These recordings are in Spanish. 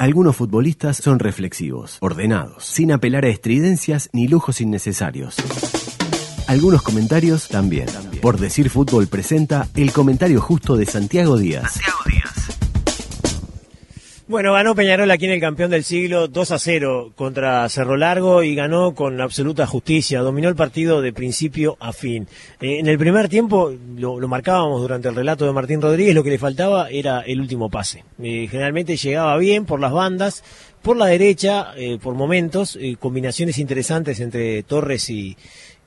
Algunos futbolistas son reflexivos, ordenados, sin apelar a estridencias ni lujos innecesarios. Algunos comentarios también. Por decir fútbol presenta el comentario justo de Santiago Díaz. Santiago Díaz. Bueno, ganó Peñarol aquí en el campeón del siglo 2 a 0 contra Cerro Largo y ganó con absoluta justicia. Dominó el partido de principio a fin. Eh, en el primer tiempo, lo, marcábamos durante el relato de Martín Rodríguez, lo que le faltaba era el último pase. Eh, generalmente llegaba bien por las bandas, por la derecha, eh, por momentos, combinaciones interesantes entre Torres y,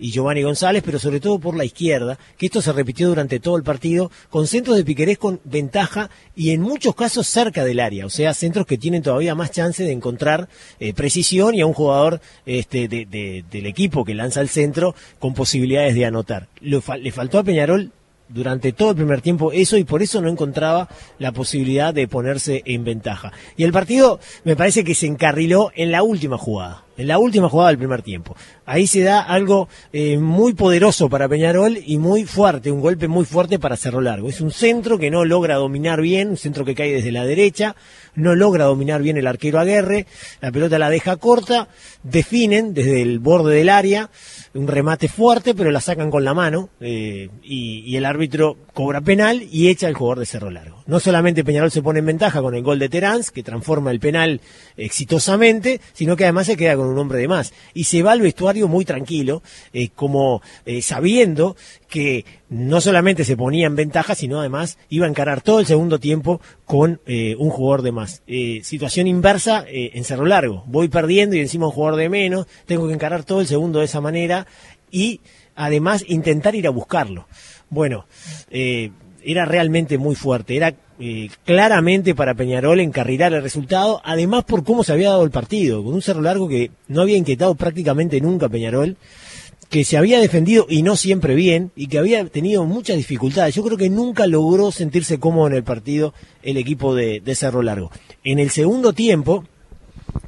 y Giovanni González, pero sobre todo por la izquierda, que esto se repitió durante todo el partido, con centros de Piquerés con ventaja y en muchos casos cerca del área, o sea, centros que tienen todavía más chance de encontrar eh, precisión y a un jugador este, del equipo que lanza el centro con posibilidades de anotar. le faltó a Peñarol durante todo el primer tiempo eso y por eso no encontraba la posibilidad de ponerse en ventaja. Y el partido me parece que se encarriló en la última jugada, en la última jugada del primer tiempo. Ahí se da algo eh, muy poderoso para Peñarol y muy fuerte, un golpe muy fuerte para Cerro Largo. Es un centro que no logra dominar bien, un centro que cae desde la derecha, no logra dominar bien el arquero Aguerre, la pelota la deja corta, definen desde el borde del área, un remate fuerte, pero la sacan con la mano eh, y, el árbitro cobra penal y echa al jugador de Cerro Largo. No solamente Peñarol se pone en ventaja con el gol de Terán, que transforma el penal exitosamente, sino que además se queda con un hombre de más. Y se va al vestuario muy tranquilo, eh, como eh, sabiendo que no solamente se ponía en ventaja, sino además iba a encarar todo el segundo tiempo con un jugador de más. situación inversa en Cerro Largo. Voy perdiendo y encima un jugador de menos, tengo que encarar todo el segundo de esa manera y además intentar ir a buscarlo. Bueno, eh, era realmente muy fuerte, era eh, claramente para Peñarol encarrilar el resultado, además por cómo se había dado el partido, con un cerro largo que no había inquietado prácticamente nunca Peñarol, que se había defendido y no siempre bien, y que había tenido muchas dificultades. Yo creo que nunca logró sentirse cómodo en el partido el equipo de, de Cerro Largo. En el segundo tiempo,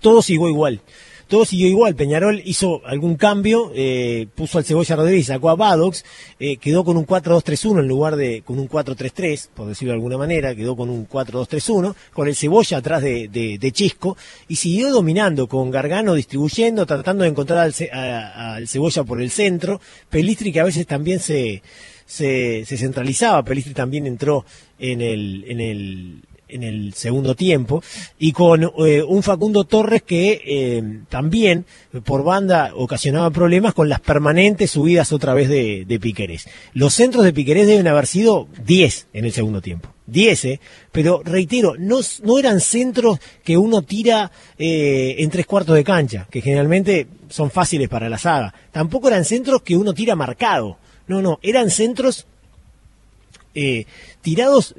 todo siguió igual todo siguió igual. Peñarol hizo algún cambio, eh, puso al Cebolla Rodríguez, sacó a Badox, eh, quedó con un 4-2-3-1 en lugar de con un 4-3-3, por decirlo de alguna manera, quedó con un 4-2-3-1, con el Cebolla atrás de, Chisco, y siguió dominando con Gargano distribuyendo, tratando de encontrar al, Cebolla por el centro, Pelistri que a veces también se, centralizaba, Pelistri también entró en el en el segundo tiempo y con eh, un Facundo Torres que eh, también por banda ocasionaba problemas con las permanentes subidas otra vez de, de Piquerés. Los centros de Piquerés deben haber sido 10 en el segundo tiempo. 10, eh, pero reitero, no, no eran centros que uno tira en tres cuartos de cancha, que generalmente son fáciles para la saga. Tampoco eran centros que uno tira marcado. No, no, eran centros tirados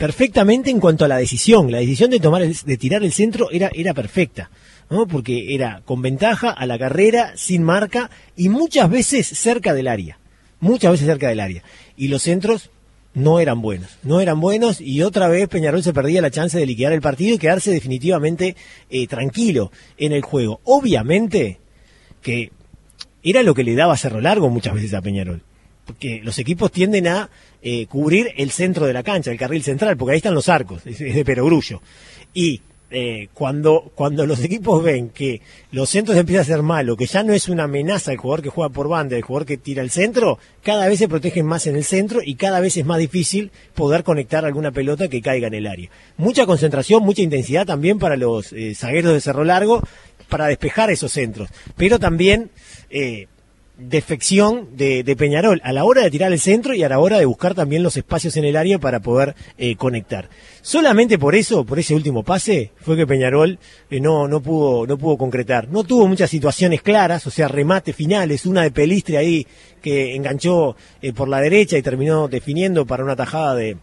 perfectamente en cuanto a la decisión. La decisión de tomar de tirar el centro era, era perfecta, ¿no? Porque era con ventaja a la carrera, sin marca y muchas veces cerca del área. Muchas veces cerca del área. Y los centros no eran buenos, no eran buenos y otra vez Peñarol se perdía la chance de liquidar el partido y quedarse definitivamente eh, tranquilo en el juego. Obviamente que era lo que le daba Cerro Largo muchas veces a Peñarol porque los equipos tienden a eh, cubrir el centro de la cancha, el carril central, porque ahí están los arcos, es, de perogrullo. Y eh, cuando, cuando los equipos ven que los centros empiezan a ser malos, que ya no es una amenaza el jugador que juega por banda, el jugador que tira el centro, cada vez se protegen más en el centro y cada vez es más difícil poder conectar alguna pelota que caiga en el área. Mucha concentración, mucha intensidad también para los eh, zagueros de Cerro Largo para despejar esos centros, pero también defección de, Peñarol a la hora de tirar el centro y a la hora de buscar también los espacios en el área para poder eh, conectar. Solamente por eso, por ese último pase, fue que Peñarol eh, no, no, pudo, no pudo concretar. No tuvo muchas situaciones claras, o sea, remate finales, una de Pelistre ahí que enganchó eh, por la derecha y terminó definiendo para una tajada de,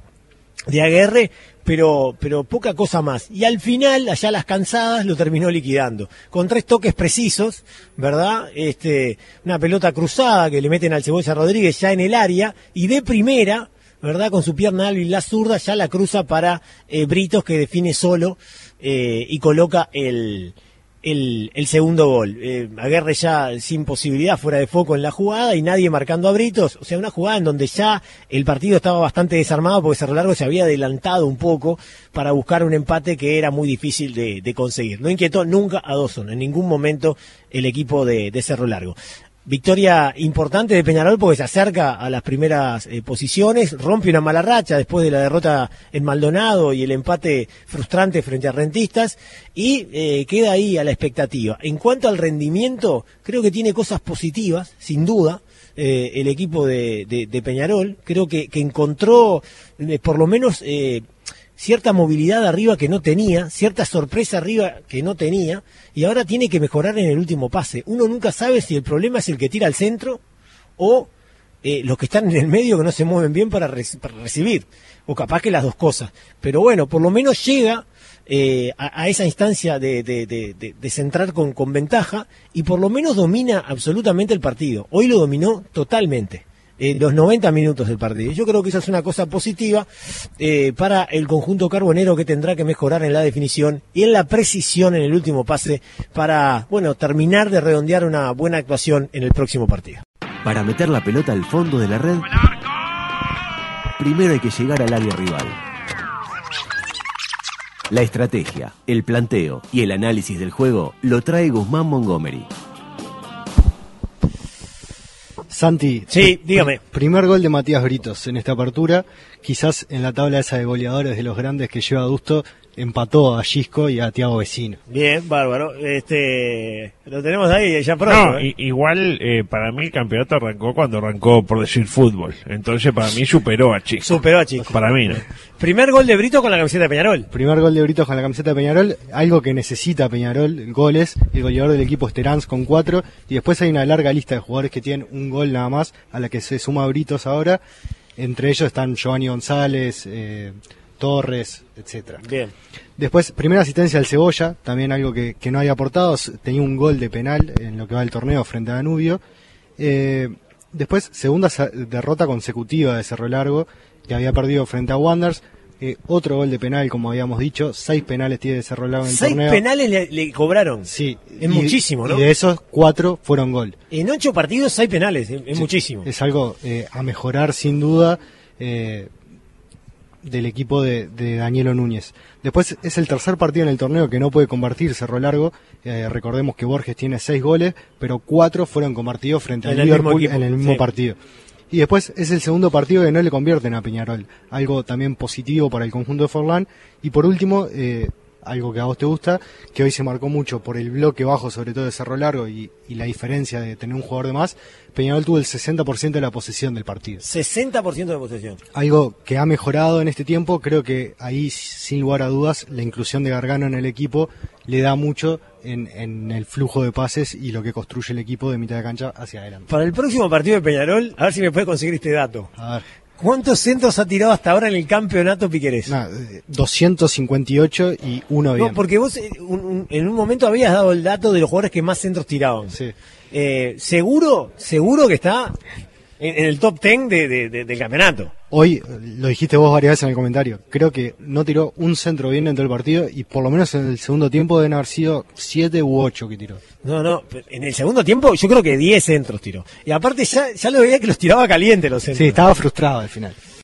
de Aguerre, pero, pero poca cosa más. Y al final, allá las cansadas, lo terminó liquidando. Con tres toques precisos, ¿verdad? Este, una pelota cruzada que le meten al Cebolla Rodríguez ya en el área, y de primera, ¿verdad? Con su pierna y la zurda, ya la cruza para eh, Britos, que define solo eh, y coloca el, el, el segundo gol. Eh, Aguerre ya sin posibilidad, fuera de foco en la jugada y nadie marcando a. O sea, una jugada en donde ya el partido estaba bastante desarmado porque Cerro Largo se había adelantado un poco para buscar un empate que era muy difícil de, conseguir. No inquietó nunca a Dawson, en ningún momento el equipo de Cerro Largo. Victoria importante de Peñarol porque se acerca a las primeras eh, posiciones, rompe una mala racha después de la derrota en Maldonado y el empate frustrante frente a Rentistas y eh, queda ahí a la expectativa. En cuanto al rendimiento, creo que tiene cosas positivas, sin duda, eh, el equipo de, Peñarol. Creo que, encontró por lo menos cierta movilidad arriba que no tenía, cierta sorpresa arriba que no tenía, y ahora tiene que mejorar en el último pase. Uno nunca sabe si el problema es el que tira al centro o eh, los que están en el medio que no se mueven bien para, para, recibir, o capaz que las dos cosas. Pero bueno, por lo menos llega eh, a, esa instancia de, de, centrar con ventaja y por lo menos domina absolutamente el partido. Hoy lo dominó totalmente eh, los 90 minutos del partido. Yo creo que esa es una cosa positiva eh, para el conjunto carbonero que tendrá que mejorar en la definición y en la precisión en el último pase para, bueno, terminar de redondear una buena actuación en el próximo partido. Para meter la pelota al fondo de la red, primero hay que llegar al área rival. La estrategia, el planteo y el análisis del juego lo trae Guzmán Montgomery. Santi, sí, dígame. Primer gol de Matías Britos en esta apertura, quizás en la tabla esa de goleadores de los grandes que lleva Adusto, empató a Gisco y a Tiago Vecino. Bien, bárbaro. Este, lo tenemos ahí ya pronto. No, ¿eh? igual eh, para mí el campeonato arrancó cuando arrancó por decir fútbol. Entonces para mí superó a Chisco. Superó a Chisco. Para mí no. Primer gol de Brito con la camiseta de Peñarol. Primer gol de Brito con la camiseta de Peñarol, algo que necesita Peñarol, goles, el goleador del equipo es con cuatro, y después hay una larga lista de jugadores que tienen un gol nada más, a la que se suma Britos ahora, entre ellos están Giovanni González, eh, Torres, etcétera. Bien. Después, primera asistencia al Cebolla, también algo que, que, no había aportado, tenía un gol de penal en lo que va del torneo frente a Danubio. Eh, después, segunda derrota consecutiva de Cerro Largo, que había perdido frente a Wanderers. Eh, otro gol de penal, como habíamos dicho, seis penales tiene Cerro Largo en el seis torneo. Seis penales le, le, cobraron. Sí. Es y, muchísimo, ¿no? Y de esos, cuatro fueron gol. En ocho partidos, seis penales, es, es sí, muchísimo. Es algo eh, a mejorar sin duda. Eh, del equipo de, de, Danielo Núñez. Después es el tercer partido en el torneo que no puede convertir Cerro Largo. Eh, recordemos que Borges tiene seis goles, pero cuatro fueron convertidos frente al Liverpool en el mismo sí. partido. Y después es el segundo partido que no le convierten a Peñarol. Algo también positivo para el conjunto de Forlán. Y por último, eh, algo que a vos te gusta, que hoy se marcó mucho por el bloque bajo, sobre todo de Cerro Largo, y, y la diferencia de tener un jugador de más, Peñarol tuvo el 60% de la posesión del partido. 60% de posesión. Algo que ha mejorado en este tiempo, creo que ahí, sin lugar a dudas, la inclusión de Gargano en el equipo le da mucho en, en, el flujo de pases y lo que construye el equipo de mitad de cancha hacia adelante. Para el próximo partido de Peñarol, a ver si me puede conseguir este dato. A ver. ¿Cuántos centros ha tirado hasta ahora en el campeonato Piquerés? Nah, 258 y uno bien. No, porque vos un, un, en un momento habías dado el dato de los jugadores que más centros tiraban. Sí. Eh, seguro, seguro que está en, en el top 10 de, de, de, del campeonato. Hoy, lo dijiste vos varias veces en el comentario, creo que no tiró un centro bien dentro del partido y por lo menos en el segundo tiempo deben haber sido 7 u 8 que tiró. No, no, en el segundo tiempo yo creo que 10 centros tiró. Y aparte ya, ya lo veía que los tiraba caliente los centros. Sí, estaba frustrado al final.